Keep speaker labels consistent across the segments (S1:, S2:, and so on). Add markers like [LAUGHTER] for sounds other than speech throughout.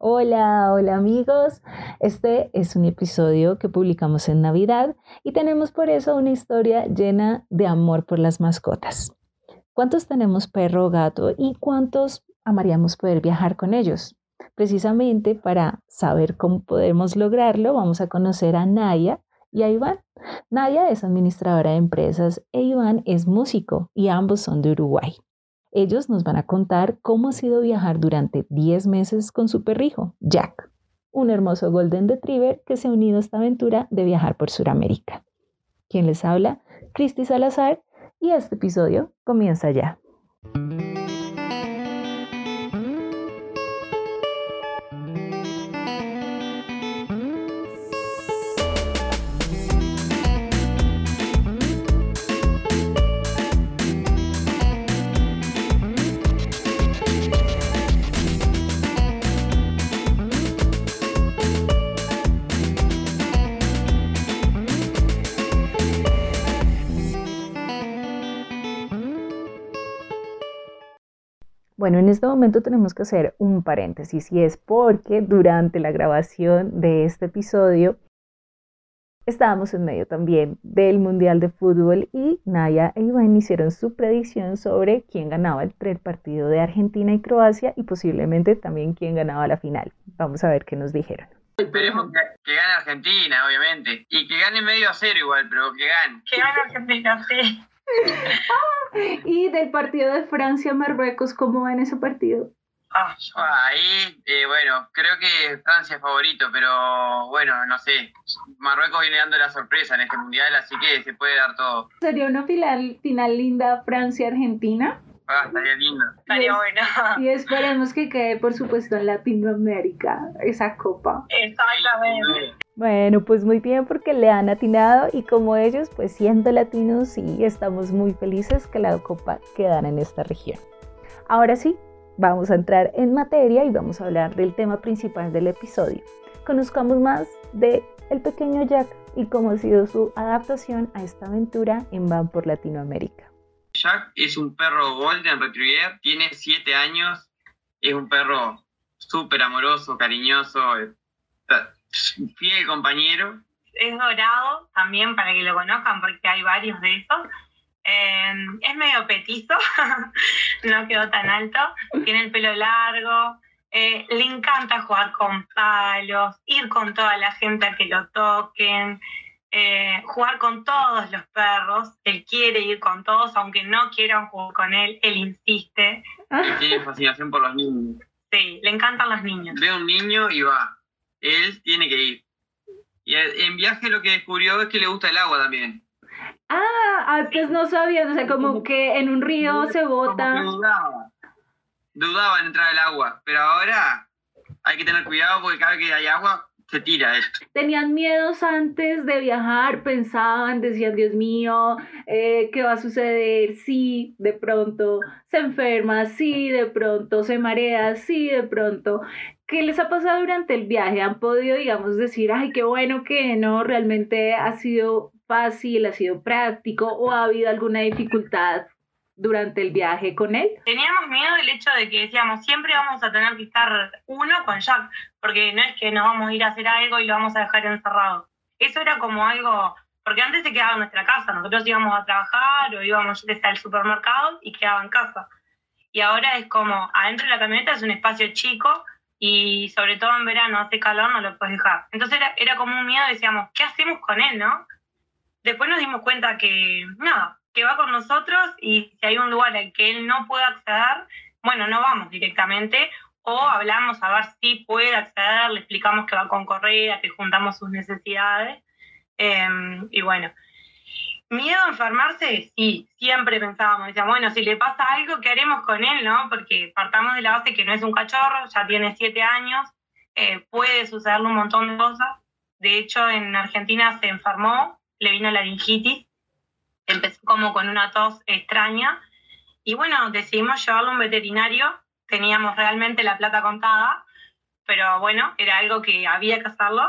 S1: Hola, hola amigos. Este es un episodio que publicamos en Navidad y tenemos por eso una historia llena de amor por las mascotas. ¿Cuántos tenemos perro o gato y cuántos amaríamos poder viajar con ellos? Precisamente para saber cómo podemos lograrlo, vamos a conocer a Naya y a Iván. Naya es administradora de empresas e Iván es músico y ambos son de Uruguay. Ellos nos van a contar cómo ha sido viajar durante 10 meses con su perrijo, Jack, un hermoso Golden Retriever que se ha unido a esta aventura de viajar por Sudamérica. Quien les habla, Cristi Salazar, y este episodio comienza ya. Bueno, en este momento tenemos que hacer un paréntesis y es porque durante la grabación de este episodio estábamos en medio también del Mundial de Fútbol y Naya e Iván hicieron su predicción sobre quién ganaba el, partido de Argentina y Croacia y posiblemente también quién ganaba la final. Vamos a ver qué nos dijeron.
S2: Esperemos que, gane Argentina, obviamente. Y que gane medio a cero igual, pero que gane.
S3: Que gane Argentina, sí. [LAUGHS]
S1: y del partido de Francia-Marruecos, ¿cómo va en ese partido?
S2: Ah, ahí, eh, bueno, creo que Francia es favorito, pero bueno, no sé. Marruecos viene dando la sorpresa en este mundial, así que se puede dar todo.
S1: Sería una final, final linda Francia-Argentina.
S2: Ah, estaría lindo.
S3: Estaría bueno.
S1: Y esperemos que quede, por supuesto, en Latinoamérica esa copa.
S3: Exactamente.
S1: Bueno, pues muy bien porque le han atinado y como ellos, pues siendo latinos, sí, estamos muy felices que la copa quedara en esta región. Ahora sí, vamos a entrar en materia y vamos a hablar del tema principal del episodio. Conozcamos más de el pequeño Jack y cómo ha sido su adaptación a esta aventura en Van por Latinoamérica.
S2: Jack es un perro Golden Retriever, tiene 7 años, es un perro súper amoroso, cariñoso, fiel compañero.
S3: Es dorado también para que lo conozcan porque hay varios de esos. Eh, es medio petizo, [LAUGHS] no quedó tan alto, tiene el pelo largo, eh, le encanta jugar con palos, ir con toda la gente a que lo toquen, eh, jugar con todos los perros. Él quiere ir con todos, aunque no quieran jugar con él, él insiste.
S2: Y tiene fascinación por los niños.
S3: Sí, le encantan los niños.
S2: Ve un niño y va. Él tiene que ir. Y en viaje lo que descubrió es que le gusta el agua también.
S1: Ah, antes no sabía, o sea, como que en un río se bota.
S2: Dudaba. dudaba en entrar al agua, pero ahora hay que tener cuidado porque cada vez que hay agua se tira.
S1: Tenían miedos antes de viajar, pensaban, decían, Dios mío, eh, ¿qué va a suceder si de pronto se enferma, si de pronto se marea, si de pronto... ¿Qué les ha pasado durante el viaje? ¿Han podido, digamos, decir, ay, qué bueno que no, realmente ha sido fácil, ha sido práctico o ha habido alguna dificultad durante el viaje con él?
S3: Teníamos miedo del hecho de que decíamos, siempre vamos a tener que estar uno con Jack, porque no es que nos vamos a ir a hacer algo y lo vamos a dejar encerrado. Eso era como algo, porque antes se quedaba en nuestra casa, nosotros íbamos a trabajar o íbamos al supermercado y quedaba en casa. Y ahora es como, adentro de la camioneta es un espacio chico y sobre todo en verano hace calor, no lo puedes dejar. Entonces era, era como un miedo, decíamos, ¿qué hacemos con él, no? Después nos dimos cuenta que, nada, va con nosotros y si hay un lugar al que él no puede acceder, bueno, no vamos directamente o hablamos a ver si puede acceder, le explicamos que va con correa, que juntamos sus necesidades. Em, y bueno, miedo a enfermarse, sí, siempre pensábamos, decíamos, bueno, si le pasa algo, ¿qué haremos con él, no? Porque partamos de la base que no es un cachorro, ya tiene siete años, eh, puede sucederle un montón de cosas. De hecho, en Argentina se enfermó, le vino la laringitis, empezó como con una tos extraña y bueno, decidimos llevarlo a un veterinario, teníamos realmente la plata contada, pero bueno, era algo que había que hacerlo.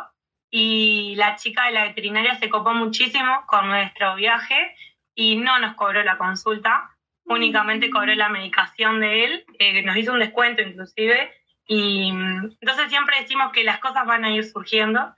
S3: Y la chica de la veterinaria se copó muchísimo con nuestro viaje y no nos cobró la consulta, únicamente cobró la medicación de él, nos hizo un descuento inclusive, Y mm, entonces siempre decimos que las cosas van a ir surgiendo.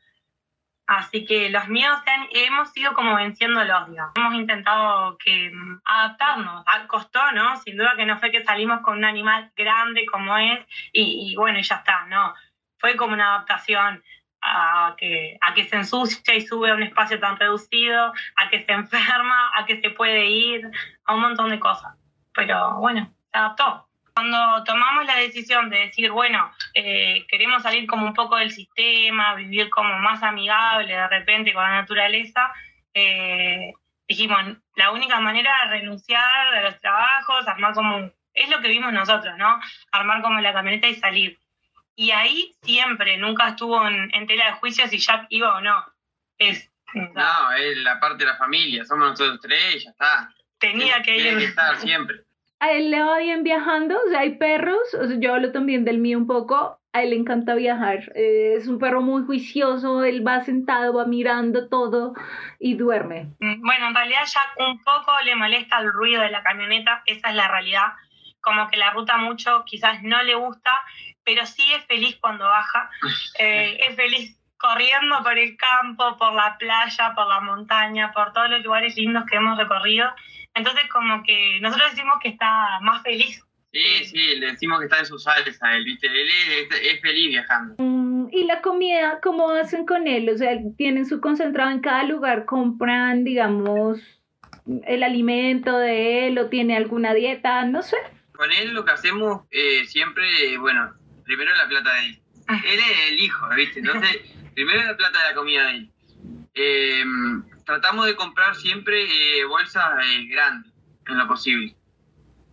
S3: Así que los miedos hemos ido como venciendo los digamos. Hemos intentado que mm, adaptarnos. Ah, costó, ¿no? Sin duda que no fue que salimos con un animal grande como es y, y bueno, ya está, no. Fue como una adaptación a que, a que se ensucia y sube a un espacio tan reducido, a que se enferma, a que se puede ir, a un montón de cosas. Pero bueno, se adaptó. Cuando tomamos la decisión de decir, bueno, eh, queremos salir como un poco del sistema, vivir como más amigable de repente con la naturaleza, eh, dijimos, la única manera es renunciar a los trabajos, armar como, es lo que vimos nosotros, ¿no? Armar como la camioneta y salir. Y ahí siempre, nunca estuvo en, tela de juicio si Jack iba o no. Es,
S2: no, es la parte de la familia, somos nosotros tres, ya está.
S3: Tenía que ir.
S2: Tiene que estar siempre.
S4: A él le va bien viajando, o sea, hay perros, o sea, yo hablo también del mío un poco, a él le encanta viajar, eh, es un perro muy juicioso, él va sentado, va mirando todo y duerme.
S3: Mm, bueno, en realidad Jack un poco le molesta el ruido de la camioneta, esa es la realidad, como que la ruta mucho quizás no le gusta, pero sí es feliz cuando baja, [LAUGHS] eh, es feliz corriendo por el campo, por la playa, por la montaña, por todos los lugares lindos que hemos recorrido. Entonces como que nosotros decimos que está más feliz.
S2: Sí, sí, le decimos que está en sus sales a él, ¿viste? Él es, feliz viajando.
S4: Mm, ¿Y la comida, cómo hacen con él? O sea, ¿tienen su concentrado en cada lugar? ¿Compran, digamos, el alimento de él o tiene alguna dieta? No sé.
S2: Con él lo que hacemos eh, siempre, bueno, primero la plata de él. Ah. Él es el hijo, ¿viste? Entonces, [LAUGHS] primero la plata de la comida de él. Eh, tratamos de comprar siempre eh, bolsas eh, grandes, en lo posible.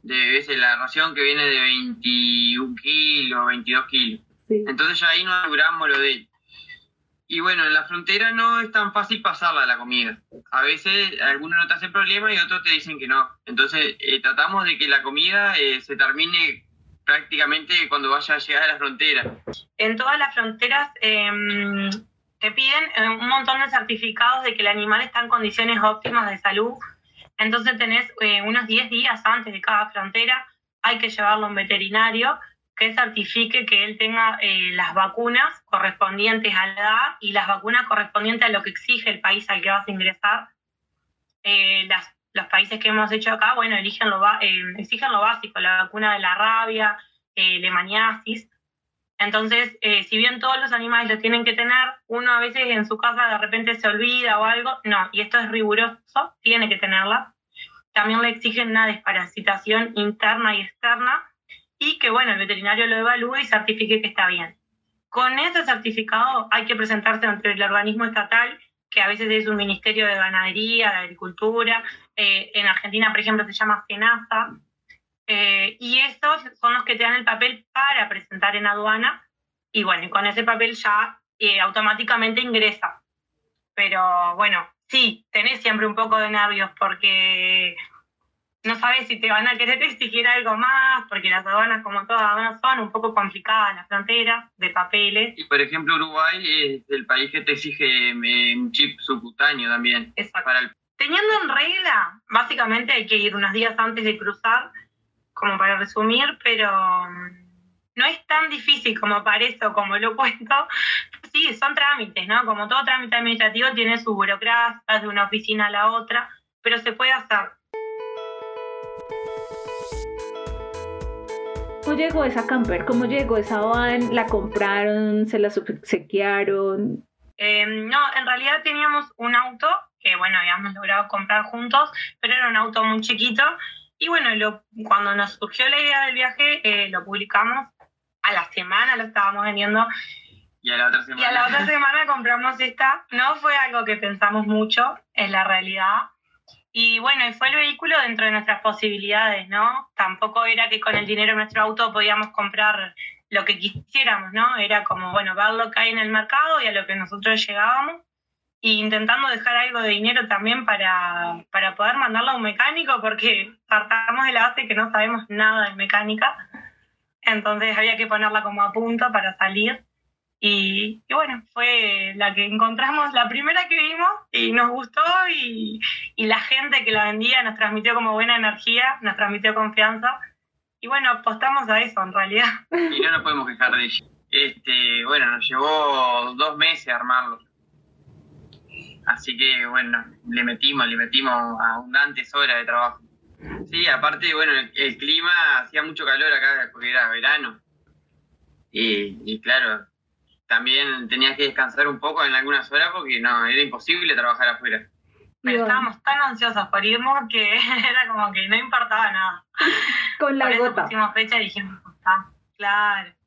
S2: De la ración que viene de 21 kilos, 22 kilos. Entonces ya ahí no aseguramos lo de él. Y bueno, en la frontera no es tan fácil pasarla la comida. A veces algunos no te hacen problema y otros te dicen que no. Entonces tratamos de que la comida se termine prácticamente cuando vaya a llegar a la frontera.
S3: En todas las fronteras em, te piden eh, un montón de certificados de que el animal está en condiciones óptimas de salud. Entonces tenés eh, unos 10 días antes de cada frontera, hay que llevarlo a un veterinario que certifique que él tenga eh, las vacunas correspondientes a la edad y las vacunas correspondientes a lo que exige el país al que vas a ingresar. las los países que hemos hecho acá, bueno, eligen lo, eh, exigen lo básico, la vacuna de la rabia, eh, lemaniasis. Entonces, eh, si bien todos los animales lo tienen que tener, uno a veces en su casa de repente se olvida o algo, no, y esto es riguroso, tiene que tenerla. También le exigen una desparasitación interna y externa y que, bueno, el veterinario lo evalúe y certifique que está bien. Con ese certificado hay que presentarse ante el organismo estatal que a veces es un ministerio de ganadería, de agricultura. Eh, en Argentina, por ejemplo, se llama SENASA. Eh, y estos son los que te dan el papel para presentar en aduana. Y bueno, con ese papel ya eh, automáticamente ingresa. Pero bueno, sí, tenés siempre un poco de nervios porque no sabes si te van a querer [LAUGHS] exigir algo más, porque las aduanas, como todas aduanas, son un poco complicadas, las fronteras de papeles.
S2: Y por ejemplo, Uruguay es el país que te exige eh, un chip subcutáneo también.
S3: Exacto. Teniendo en regla, básicamente hay que ir unos días antes de cruzar, como para resumir, pero mm, no es tan difícil como parece o como lo [LAUGHS] cuento. Sí, son trámites, ¿no? Como todo trámite administrativo tiene su burocracia de una oficina a la otra, pero se puede hacer.
S4: ¿Cómo llegó esa camper? ¿Cómo llegó esa van? ¿La compraron? ¿Se la subsequiaron?
S3: Em, no, en realidad teníamos un auto que, bueno, habíamos logrado comprar juntos, pero era un auto muy chiquito. Y bueno, lo, cuando nos surgió la idea del viaje, eh, lo publicamos. A la semana lo estábamos vendiendo.
S2: Y a la otra semana.
S3: Y a la otra semana compramos esta. No fue algo que pensamos mucho, es la realidad. Y bueno, y fue el vehículo dentro de nuestras posibilidades, ¿no? Tampoco era que con el dinero de nuestro auto podíamos comprar lo que quisiéramos, ¿no? Era como, bueno, ver lo que hay en el mercado y a lo que nosotros llegábamos. E intentando dejar algo de dinero también para, para poder mandarlo a un mecánico, porque partamos de la base que no sabemos nada de mecánica. Entonces había que ponerla como a punto para salir. Y, bueno, fue la que encontramos, la primera que vimos y nos gustó y, la gente que la vendía nos transmitió como buena energía, nos transmitió confianza Y bueno, apostamos a eso en realidad.
S2: Y no nos podemos quejar de ella. Este, bueno, nos llevó dos meses armarlo. Así que bueno, le metimos, le metimos abundantes horas de trabajo. Sí, aparte, bueno, el, clima hacía mucho calor acá porque era verano. Y, y, claro, también tenías que descansar un poco en algunas horas porque no, era imposible trabajar afuera.
S3: Pero estábamos tan ansiosos por irnos que [LAUGHS] era como que no importaba nada.
S4: Con la por gota.
S3: pusimos fecha y dijimos, está, claro.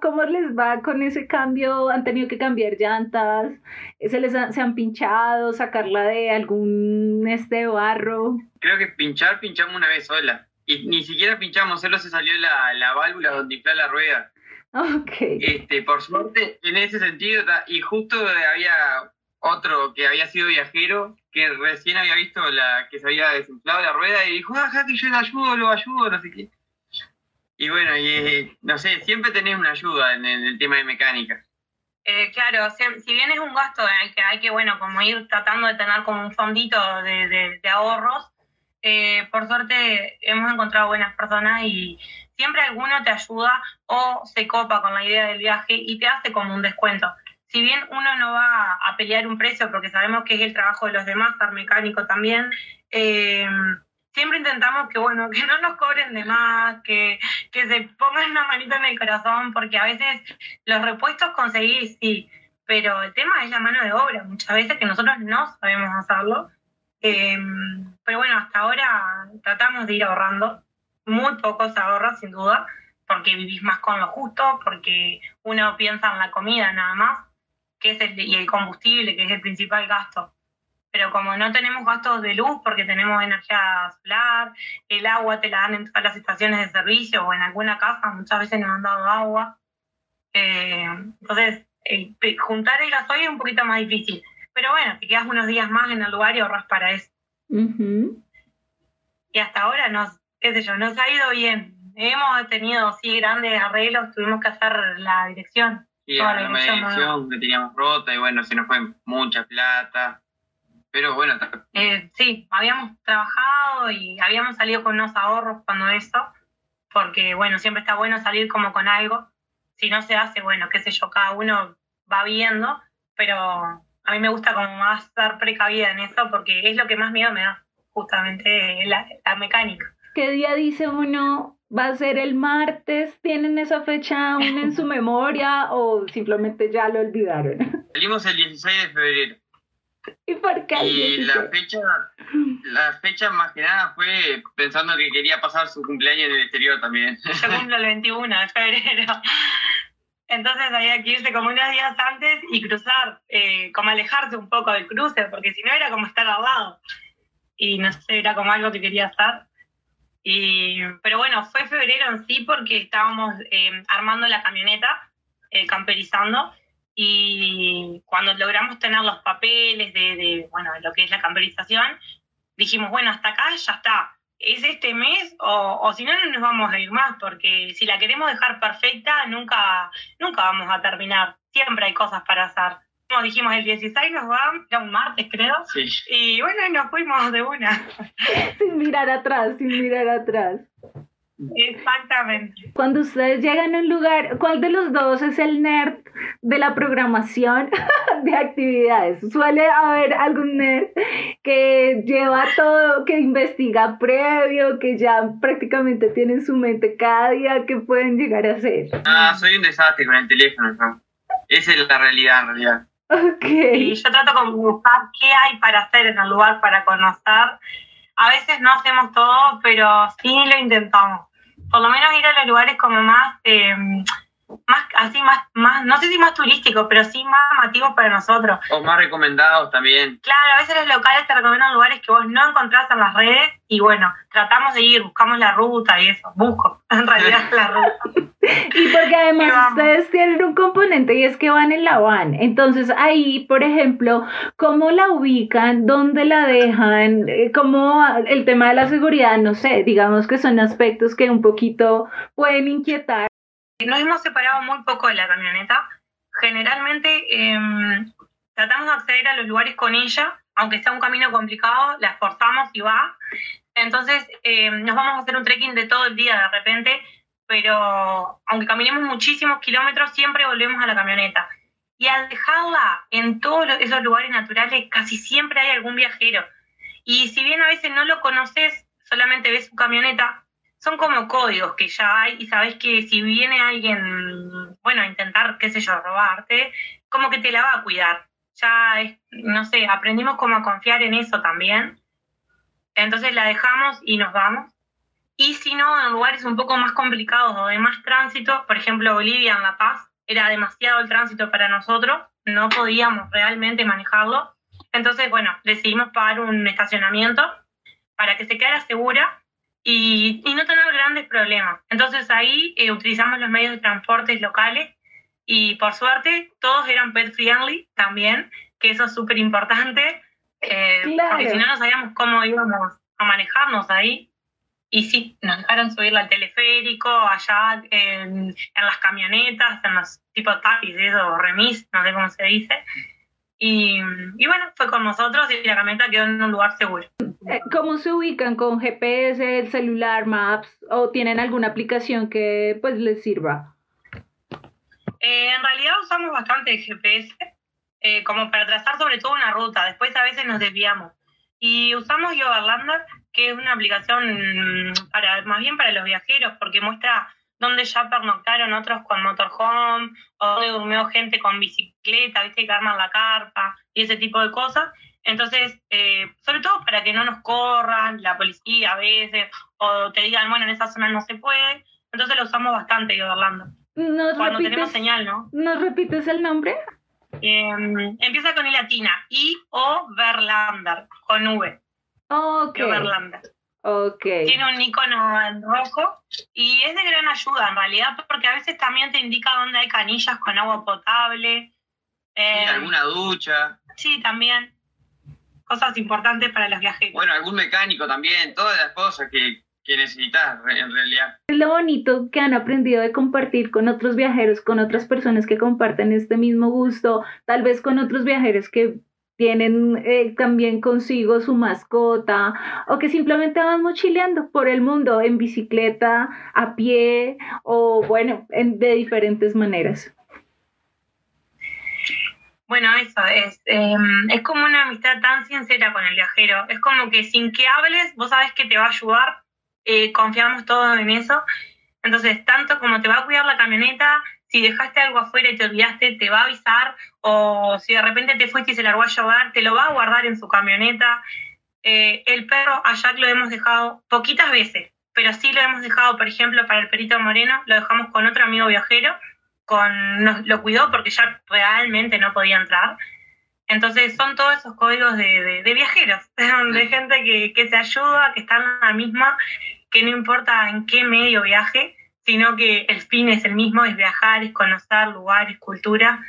S4: ¿Cómo les va con ese cambio? ¿Han tenido que cambiar llantas? ¿Se les se han pinchado? ¿Sacarla de algún este barro?
S2: Creo que pinchar, pinchamos una vez sola. Y ni siquiera pinchamos, solo se salió la, la válvula donde infla la rueda.
S4: Ok.
S2: Este, por suerte, en ese sentido, y justo había otro que había sido viajero, que recién había visto la que se había desinflado la rueda y dijo, ah, que yo le ayudo, lo ayudo, no sé qué. Y bueno, y no sé, siempre tenés una ayuda en el, tema de mecánica.
S3: Eh, claro, si, bien es un gasto en el que hay que, bueno, como ir tratando de tener como un fondito de, ahorros, eh, por suerte hemos encontrado buenas personas y siempre alguno te ayuda o se copa con la idea del viaje y te hace como un descuento. Si bien uno no va a pelear un precio porque sabemos que es el trabajo de los demás, ser mecánico también, eh, siempre intentamos que, bueno, que no nos cobren de más, que, que se pongan una manita en el corazón, porque a veces los repuestos conseguís, sí, pero el tema es la mano de obra, muchas veces que nosotros no sabemos hacerlo. Em, pero bueno, hasta ahora tratamos de ir ahorrando, muy pocos ahorros sin duda, porque vivís más con lo justo, porque uno piensa en la comida nada más, que es el, y el combustible, que es el principal gasto pero como no tenemos gastos de luz porque tenemos energía solar, el agua te la dan en todas las estaciones de servicio o en alguna casa, muchas veces nos han dado agua. Eh, entonces, juntar el gasoil es un poquito más difícil. Pero bueno, te quedas unos días más en el lugar y ahorras para eso. Y hasta ahora nos, qué sé yo, nos ha ido bien. Hemos tenido, sí, grandes arreglos, tuvimos que hacer la dirección.
S2: Sí, la, dirección que teníamos rota y bueno, se nos fue mucha plata pero bueno.
S3: Eh, sí, habíamos trabajado y habíamos salido con unos ahorros cuando eso, porque bueno, siempre está bueno salir como con algo. Si no se hace, bueno, qué sé yo, cada uno va viendo, pero a mí me gusta como más dar precavida en eso porque es lo que más miedo me da, justamente la, la mecánica.
S4: ¿Qué día dice uno va a ser el martes? ¿Tienen esa fecha aún en su [LAUGHS] memoria o simplemente ya lo olvidaron?
S2: Salimos el 16 de febrero.
S4: ¿Y por qué?
S2: Y la fecha, la fecha más que nada fue pensando que quería pasar su cumpleaños en el exterior también. [LAUGHS]
S3: Yo cumplo el 21 de febrero. Entonces había que irse como unos días antes y cruzar, eh, como alejarse un poco del cruce, porque si no era como estar al lado. Y no sé, era como algo que quería hacer. Y, pero bueno, fue febrero en sí porque estábamos eh, armando la camioneta, eh, camperizando, y cuando logramos tener los papeles de, bueno, lo que es la camperización, dijimos, bueno, hasta acá ya está. ¿Es este mes o, si no, no nos vamos a ir más? Porque si la queremos dejar perfecta, nunca, nunca vamos a terminar. Siempre hay cosas para hacer. Como dijimos, el 16 nos vamos, era un martes creo, y bueno, nos fuimos de una. [LAUGHS]
S4: sin mirar atrás, sin mirar atrás.
S3: Exactamente.
S4: Cuando ustedes llegan a un lugar, ¿cuál de los dos es el nerd de la programación [LAUGHS] de actividades? Suele haber algún nerd que lleva todo, que investiga previo, que ya prácticamente tiene en su mente cada día que pueden llegar a hacer.
S2: Ah, soy un desastre con el teléfono. Esa es la realidad en realidad.
S4: Ok.
S3: Y yo trato de buscar qué hay para hacer en el lugar para conocer. A veces no hacemos todo, pero sí lo intentamos por lo menos ir a los lugares como más, eh, más así, más, más, no sé si más turísticos, pero sí más llamativos para nosotros.
S2: O más recomendados también.
S3: Claro, a veces los locales te recomiendan lugares que vos no encontrás en las redes y bueno, tratamos de ir, buscamos la ruta y eso, busco [LAUGHS] en realidad la ruta. [LAUGHS]
S4: y porque además ustedes tienen un componente y es que van en la van. Entonces ahí, por ejemplo, ¿cómo la ubican? ¿Dónde la dejan? Eh, ¿Cómo el tema de la seguridad? No sé, digamos que son aspectos que un poquito pueden inquietar.
S3: Nos hemos separado muy poco de la camioneta. Generalmente em, tratamos de acceder a los lugares con ella, aunque sea un camino complicado, la esforzamos y va. Entonces eh, nos vamos a hacer un trekking de todo el día de repente, pero aunque caminemos muchísimos kilómetros, siempre volvemos a la camioneta. Y al dejarla en todos esos lugares naturales, casi siempre hay algún viajero. Y si bien a veces no lo conoces, solamente ves su camioneta, son como códigos que ya hay y sabes que si viene alguien, bueno, a intentar, qué sé yo, robarte, como que te la va a cuidar. Ya, es, no sé, aprendimos como a confiar en eso también. Entonces la dejamos y nos vamos. Y si no, en lugares un poco más complicados o de más tránsito, por ejemplo Bolivia en La Paz, era demasiado el tránsito para nosotros, no podíamos realmente manejarlo. Entonces, bueno, decidimos pagar un estacionamiento para que se quedara segura y, no tener grandes problemas. Entonces ahí eh, utilizamos los medios de transporte locales y por suerte todos eran pet friendly también, que eso es súper importante, eh, porque si no no sabíamos cómo íbamos a manejarnos ahí. Y sí, nos dejaron subir al teleférico, allá en, en las camionetas, en los tipos taxis, eso, remis, no sé cómo se dice. Y, y, bueno, fue con nosotros y la camioneta quedó en un lugar seguro.
S4: Eh, ¿Cómo se ubican con GPS, el celular, Maps o tienen alguna aplicación que pues les sirva?
S3: Eh, en realidad usamos bastante el GPS eh, como para trazar sobre todo una ruta. Después a veces nos desviamos. Y usamos Yoverlander, que es una aplicación para más bien para los viajeros porque muestra donde ya pernoctaron otros con motorhome, o donde durmió gente con bicicleta, viste, que arman la carpa y ese tipo de cosas. Entonces, eh, sobre todo para que no nos corran la policía a veces, o te digan, bueno, en esa zona no se puede. Entonces lo usamos bastante, Orlando. Cuando tenemos señal, ¿no?
S4: ¿Nos repites el nombre?
S3: Em, empieza con I latina, I o Verlander, con V.
S4: Ok. Okay.
S3: Tiene un icono en rojo y es de gran ayuda en realidad porque a veces también te indica dónde hay canillas con agua potable.
S2: Eh, alguna ducha.
S3: Sí, también. Cosas importantes para los viajeros.
S2: Bueno, algún mecánico también, todas las cosas que, que necesitas en realidad.
S4: Es lo bonito que han aprendido de compartir con otros viajeros, con otras personas que comparten este mismo gusto, tal vez con otros viajeros que tienen eh, también consigo su mascota o que simplemente van mochileando por el mundo en bicicleta, a pie o bueno, de diferentes maneras.
S3: Bueno, eso es, em, es como una amistad tan sincera con el viajero. Es como que sin que hables, vos sabes que te va a ayudar, eh, confiamos todos en eso. Entonces, tanto como te va a cuidar la camioneta, si dejaste algo afuera y te olvidaste, te va a avisar, o si de repente te fuiste y se largó a llevar, te lo va a guardar en su camioneta. Eh, el perro a Jack lo hemos dejado poquitas veces, pero sí lo hemos dejado, por ejemplo, para el perito moreno, lo dejamos con otro amigo viajero, con, nos, lo cuidó porque Jack realmente no podía entrar. Entonces son todos esos códigos de, de, viajeros, [LAUGHS] de gente que, que se ayuda, que está en la misma, que no importa en qué medio viaje, sino que el fin es el mismo, es viajar, es conocer lugares, cultura.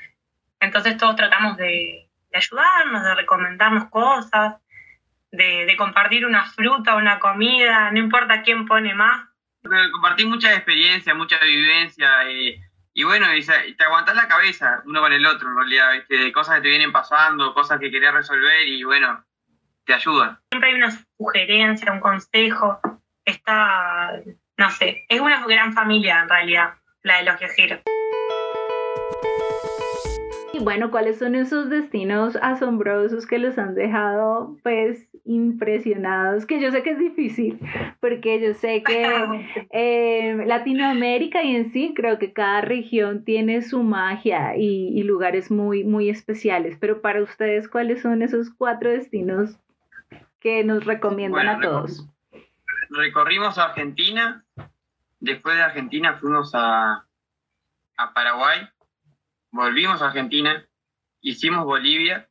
S3: Entonces todos tratamos de, ayudarnos, de recomendarnos cosas, de, compartir una fruta, una comida, no importa quién pone más.
S2: Compartir mucha experiencia, mucha vivencia eh, y bueno, y te aguantas la cabeza uno con el otro en realidad, de cosas que te vienen pasando, cosas que querés resolver y bueno, te ayudan.
S3: Siempre hay una sugerencia, un consejo, está no sé, es una gran familia en realidad, la de los viajeros.
S4: Y bueno, ¿cuáles son esos destinos asombrosos que los han dejado pues impresionados? Que yo sé que es difícil, porque yo sé que [LAUGHS] eh, Latinoamérica y en sí creo que cada región tiene su magia y, lugares muy, muy especiales, pero para ustedes, ¿cuáles son esos cuatro destinos que nos recomiendan a todos?
S2: Recorrimos Argentina, después de Argentina fuimos a, a Paraguay, volvimos a Argentina, hicimos Bolivia.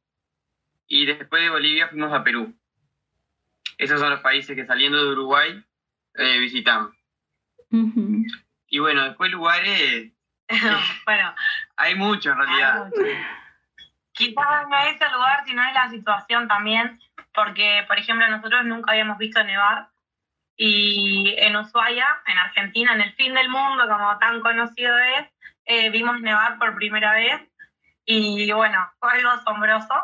S2: Y después de Bolivia fuimos a Perú. Esos son los países que saliendo de Uruguay eh, visitamos. Y bueno, después lugares... [LAUGHS]
S3: bueno,
S2: hay muchos en realidad.
S3: Quizás no es el lugar, sino es la situación también, porque, por ejemplo, nosotros nunca habíamos visto nevar y en Ushuaia, en Argentina, en el fin del mundo, como tan conocido es, eh, vimos nevar por primera vez y bueno, fue algo asombroso.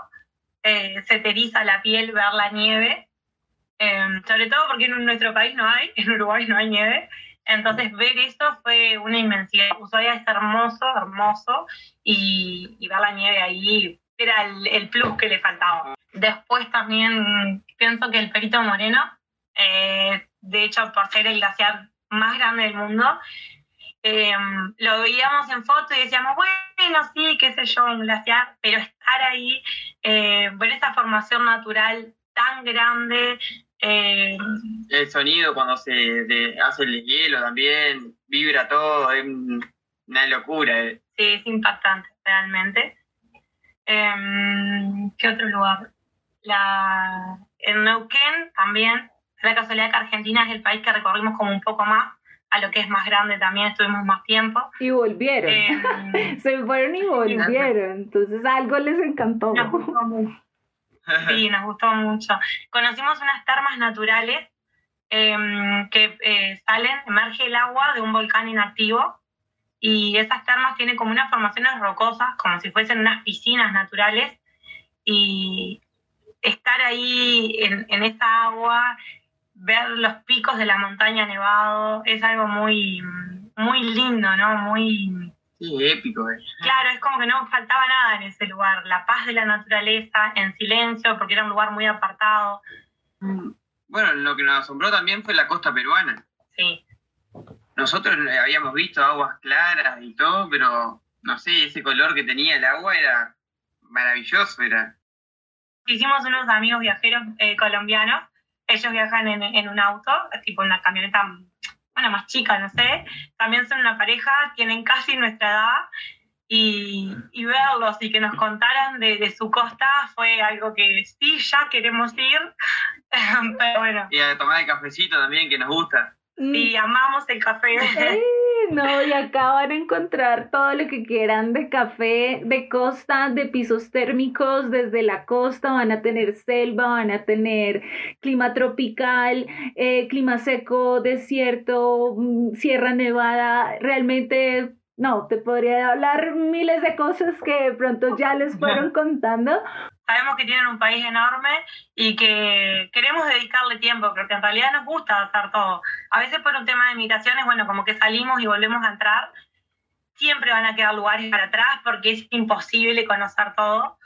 S3: Eh, se te eriza la piel ver la nieve Em, sobre todo porque en nuestro país no hay, [LAUGHS] en Uruguay no hay nieve. Entonces ver esto fue una inmensidad. Ushuaia es hermoso, hermoso, y, ver la nieve ahí era el, plus que le faltaba. Después también pienso que el Perito Moreno, eh, de hecho por ser el glaciar más grande del mundo, em, lo veíamos en foto y decíamos, bueno, sí, qué sé yo, un glaciar, pero estar ahí, eh, ver esa formación natural tan grande,
S2: eh, el sonido cuando se hace el hielo también, vibra todo, es una locura. Eh.
S3: Sí, es impactante, realmente. Em, ¿Qué otro lugar? La, en Neuquén también, la casualidad que Argentina es el país que recorrimos como un poco más, a lo que es más grande también, estuvimos más tiempo.
S4: Y volvieron. Em, [LAUGHS] se fueron y volvieron, entonces algo les encantó. [LAUGHS]
S3: Sí, nos gustó mucho. Conocimos unas termas naturales em, que eh, salen, emerge el agua de un volcán inactivo y esas termas tienen como unas formaciones rocosas, como si fuesen unas piscinas naturales y estar ahí en, en esa agua, ver los picos de la montaña nevado, es algo muy, muy lindo, ¿no? Muy
S2: Sí, épico. Eh.
S3: Claro, es como que no faltaba nada en ese lugar. La paz de la naturaleza, en silencio, porque era un lugar muy apartado.
S2: Mm. Bueno, lo que nos asombró también fue la costa peruana.
S3: Sí.
S2: Nosotros habíamos visto aguas claras y todo, pero no sé, ese color que tenía el agua era maravilloso. Era.
S3: Hicimos unos amigos viajeros eh, colombianos. Ellos viajan en, en un auto, tipo una camioneta bueno, más chica, no sé, también son una pareja, tienen casi nuestra edad y, verlos y que nos contaran de, su costa fue algo que sí, ya queremos ir, [LAUGHS] pero bueno.
S2: Y a tomar el cafecito también, que nos gusta.
S3: Sí, amamos el café. [LAUGHS]
S4: no, y acá van a encontrar todo lo que quieran de café, de costa, de pisos térmicos desde la costa, van a tener selva, van a tener clima tropical, eh, clima seco, desierto, mm, Sierra Nevada, realmente no, te podría hablar miles de cosas que de pronto ya les [LAUGHS] fueron contando.
S3: Sabemos que tienen un país enorme y que queremos dedicarle tiempo, porque en realidad nos gusta hacer todo. A veces por un tema de invitaciones, bueno, como que salimos y volvemos a entrar, siempre van a quedar lugares para atrás porque es imposible conocer todo.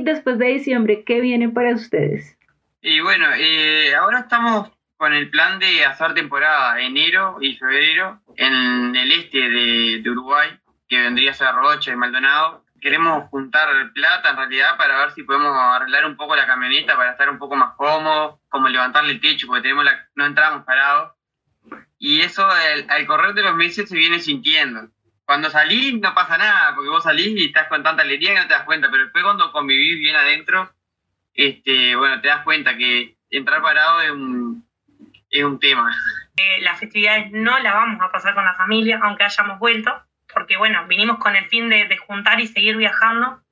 S4: Después de diciembre, ¿qué viene para ustedes?
S2: Y bueno, eh, ahora estamos con el plan de hacer temporada enero y febrero en el este de, Uruguay, que vendría a ser Rocha y Maldonado. Queremos juntar plata en realidad para ver si podemos arreglar un poco la camioneta para estar un poco más cómodos, como levantarle el techo, porque tenemos no entramos parados. Y eso al, correr de los meses se viene sintiendo. Cuando salís no pasa nada, porque vos salís y estás con tanta alegría que no te das cuenta, pero después cuando convivís bien adentro, este, bueno, te das cuenta que entrar parado es un, es un tema.
S3: Eh, las festividades no las vamos a pasar con la familia, aunque hayamos vuelto, porque bueno, vinimos con el fin de, juntar y seguir viajando,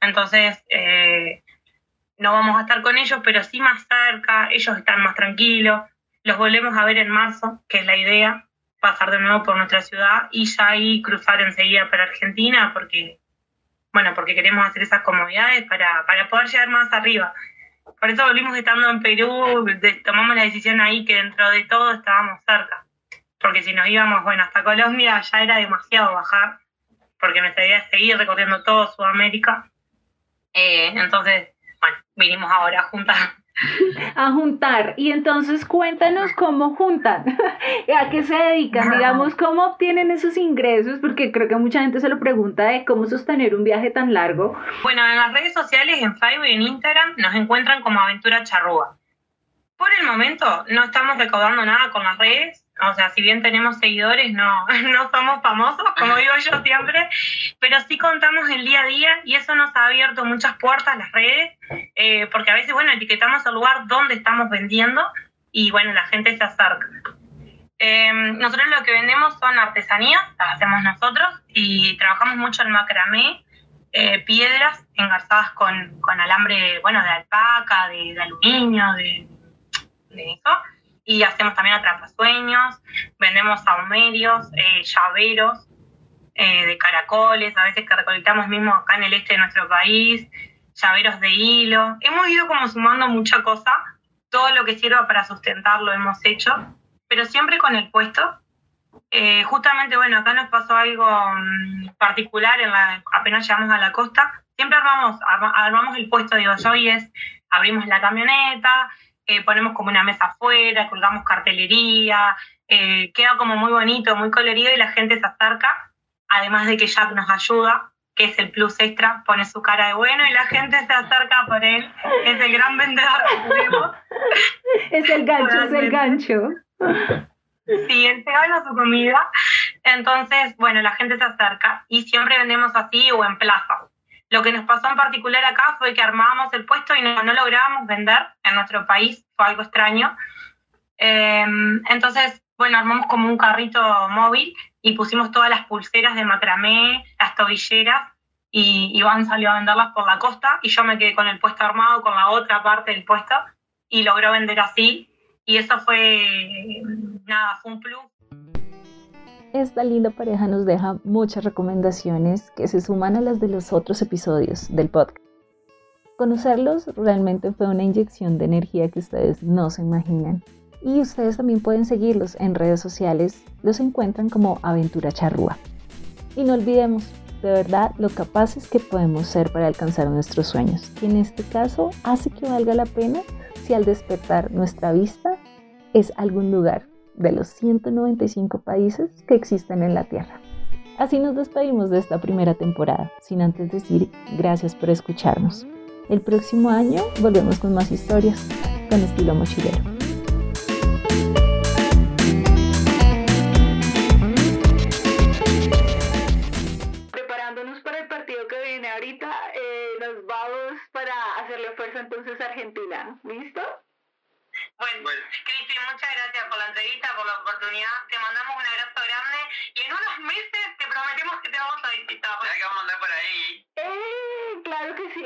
S3: entonces eh, no vamos a estar con ellos, pero sí más cerca, ellos están más tranquilos, los volvemos a ver en marzo, que es la idea, pasar de nuevo por nuestra ciudad y ya ahí cruzar enseguida para Argentina, porque bueno, porque queremos hacer esas comodidades para, para poder llegar más arriba. Por eso volvimos estando en Perú, tomamos la decisión ahí que dentro de todo estábamos cerca. Porque si nos íbamos, bueno, hasta Colombia ya era demasiado bajar, porque me gustaría seguir recorriendo todo Sudamérica. Eh, entonces, bueno, vinimos ahora a juntar [LAUGHS]
S4: a juntar. Y entonces cuéntanos cómo juntan, [LAUGHS] a qué se dedican, digamos, cómo obtienen esos ingresos, porque creo que mucha gente se lo pregunta de cómo sostener un viaje tan largo.
S3: Bueno, en las redes sociales, en Facebook y en Instagram, nos encuentran como Aventura Charrúa. Por el momento no estamos recaudando nada con las redes, o sea, si bien tenemos seguidores, no, [LAUGHS] no somos famosos, como digo yo siempre, pero sí contamos el día a día y eso nos ha abierto muchas puertas las redes, eh, porque a veces, bueno, etiquetamos el lugar donde estamos vendiendo y, bueno, la gente se acerca. Em, nosotros lo que vendemos son artesanías, las hacemos nosotros y trabajamos mucho en macramé, eh, piedras engarzadas con, con, alambre, bueno, de alpaca, de, de aluminio, de, de eso y hacemos también atrapasueños, vendemos saumerios, eh, llaveros eh, de caracoles, a veces que recolectamos mismo acá en el este de nuestro país. llaveros de hilo. Hemos ido como sumando mucha cosa, todo lo que sirva para sustentarlo hemos hecho, pero siempre con el puesto. Eh, justamente, bueno, acá nos pasó algo mm, particular en la, apenas llegamos a la costa. Siempre armamos, armamos el puesto, digo yo, y es, abrimos la camioneta, eh, ponemos como una mesa afuera, colgamos cartelería, eh, queda como muy bonito, muy colorido y la gente se acerca, además de que Jack nos ayuda, que es el plus extra, pone su cara de bueno y la gente se acerca por él, es el gran vendedor que tenemos. [LAUGHS]
S1: Es el gancho, es el gancho.
S3: Sí, él se gana su comida, entonces, bueno, la gente se acerca y siempre vendemos así o en plaza. Lo que nos pasó en particular acá fue que armábamos el puesto y no, no lográbamos vender en nuestro país, fue algo extraño. Em, entonces, bueno, armamos como un carrito móvil y pusimos todas las pulseras de macramé, las tobilleras, y Iván salió a venderlas por la costa y yo me quedé con el puesto armado, con la otra parte del puesto, y logró vender así. Y eso fue, nada, fue un plus
S1: esta linda pareja nos deja muchas recomendaciones que se suman a las de los otros episodios del podcast. Conocerlos realmente fue una inyección de energía que ustedes no se imaginan. Y ustedes también pueden seguirlos en redes sociales, los encuentran como Aventura Charrúa. Y no olvidemos, de verdad, lo capaces que podemos ser para alcanzar nuestros sueños. Y en este caso, hace que valga la pena si al despertar nuestra vista es algún lugar de los 195 países que existen en la Tierra. Así nos despedimos de esta primera temporada, sin antes decir gracias por escucharnos. El próximo año volvemos con más historias, con estilo mochilero.
S4: Preparándonos para el partido que viene ahorita, eh, nos vamos para hacerle fuerza entonces a Argentina. ¿Listo?
S3: Bueno. Cristi, muchas gracias por la entrevista, por la oportunidad. Te mandamos un abrazo grande y en unos meses te prometemos que te vamos a visitar.
S2: Hay que mandar por ahí. Eh, claro que sí.